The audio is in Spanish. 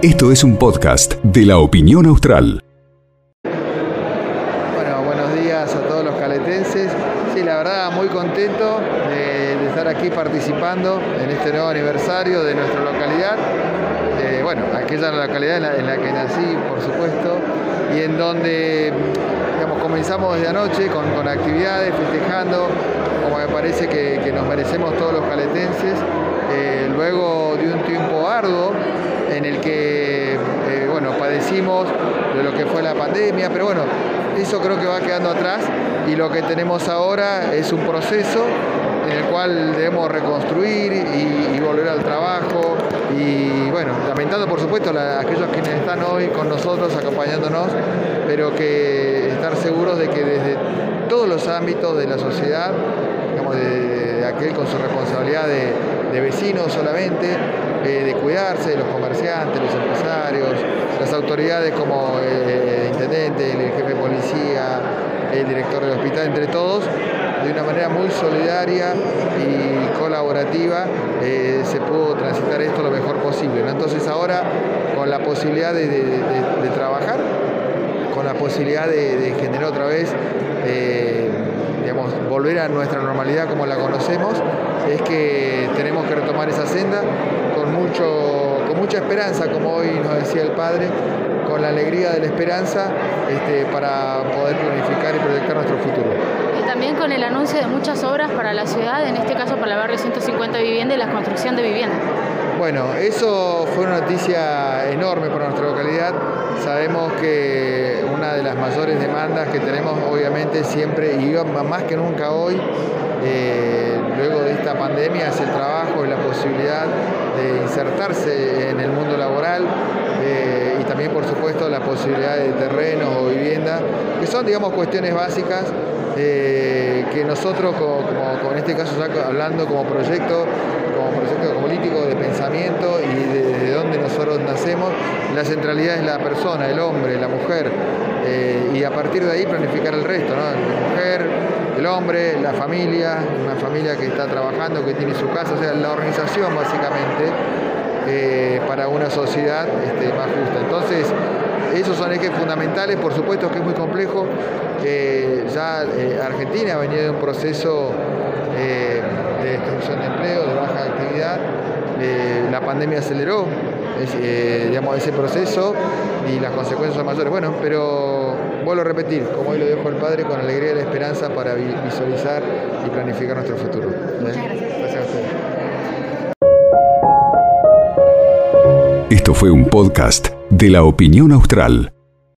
Esto es un podcast de la opinión austral. Bueno, buenos días a todos los caletenses. Sí, la verdad, muy contento de, estar aquí participando en este nuevo aniversario de nuestra localidad. Eh, bueno, aquella localidad en la, en la que nací, por supuesto, y en donde digamos, comenzamos desde anoche con, actividades, festejando, como me parece que nos merecemos todos los caletenses, de lo que fue la pandemia, pero bueno, eso creo que va quedando atrás y lo que tenemos ahora es un proceso en el cual debemos reconstruir y, y volver al trabajo y bueno, lamentando por supuesto a aquellos quienes están hoy con nosotros acompañándonos, pero que estar seguros de que desde todos los ámbitos de la sociedad, de, aquel con su responsabilidad de, de vecinos solamente, eh, de cuidarse, los comerciantes, los empresarios, las autoridades como eh, el intendente, el jefe de policía, el director del hospital, entre todos, de una manera muy solidaria y colaborativa eh, se pudo transitar esto lo mejor posible. Entonces ahora con la posibilidad de, trabajar, con la posibilidad de, generar otra vez, volver a nuestra normalidad como la conocemos, es que tenemos que retomar esa senda con, mucho, con mucha esperanza, como hoy nos decía el Padre, con la alegría de la esperanza este, para poder planificar y proyectar nuestro futuro. Y también con el anuncio de muchas obras para la ciudad, en este caso para el barrio 150 vivienda y la construcción de viviendas. Bueno, eso fue una noticia enorme para nuestra localidad. Sabemos que de las mayores demandas que tenemos, obviamente, siempre, y más que nunca hoy, eh, luego de esta pandemia, es el trabajo y la posibilidad de insertarse en el mundo laboral eh, y también, por supuesto, la posibilidad de terrenos o viviendas, que son, digamos, cuestiones básicas eh, que nosotros, como, como, en este caso, hablando como proyecto, como proyecto político de pensamiento y de donde nosotros nacemos, la centralidad es la persona, el hombre, la mujer, eh, y a partir de ahí planificar el resto, ¿no? la mujer, el hombre, la familia, una familia que está trabajando, que tiene su casa, o sea, la organización básicamente eh, para una sociedad este, más justa. Entonces, esos son ejes fundamentales, por supuesto que es muy complejo. Eh, ya eh, Argentina venía de un proceso eh, de destrucción de empleo, de baja actividad. La pandemia aceleró digamos, ese proceso y las consecuencias son mayores. Bueno, pero vuelvo a repetir, como hoy lo dijo el padre, con alegría y la esperanza para visualizar y planificar nuestro futuro. Muchas gracias. Gracias a ustedes. Esto fue un podcast de la opinión austral.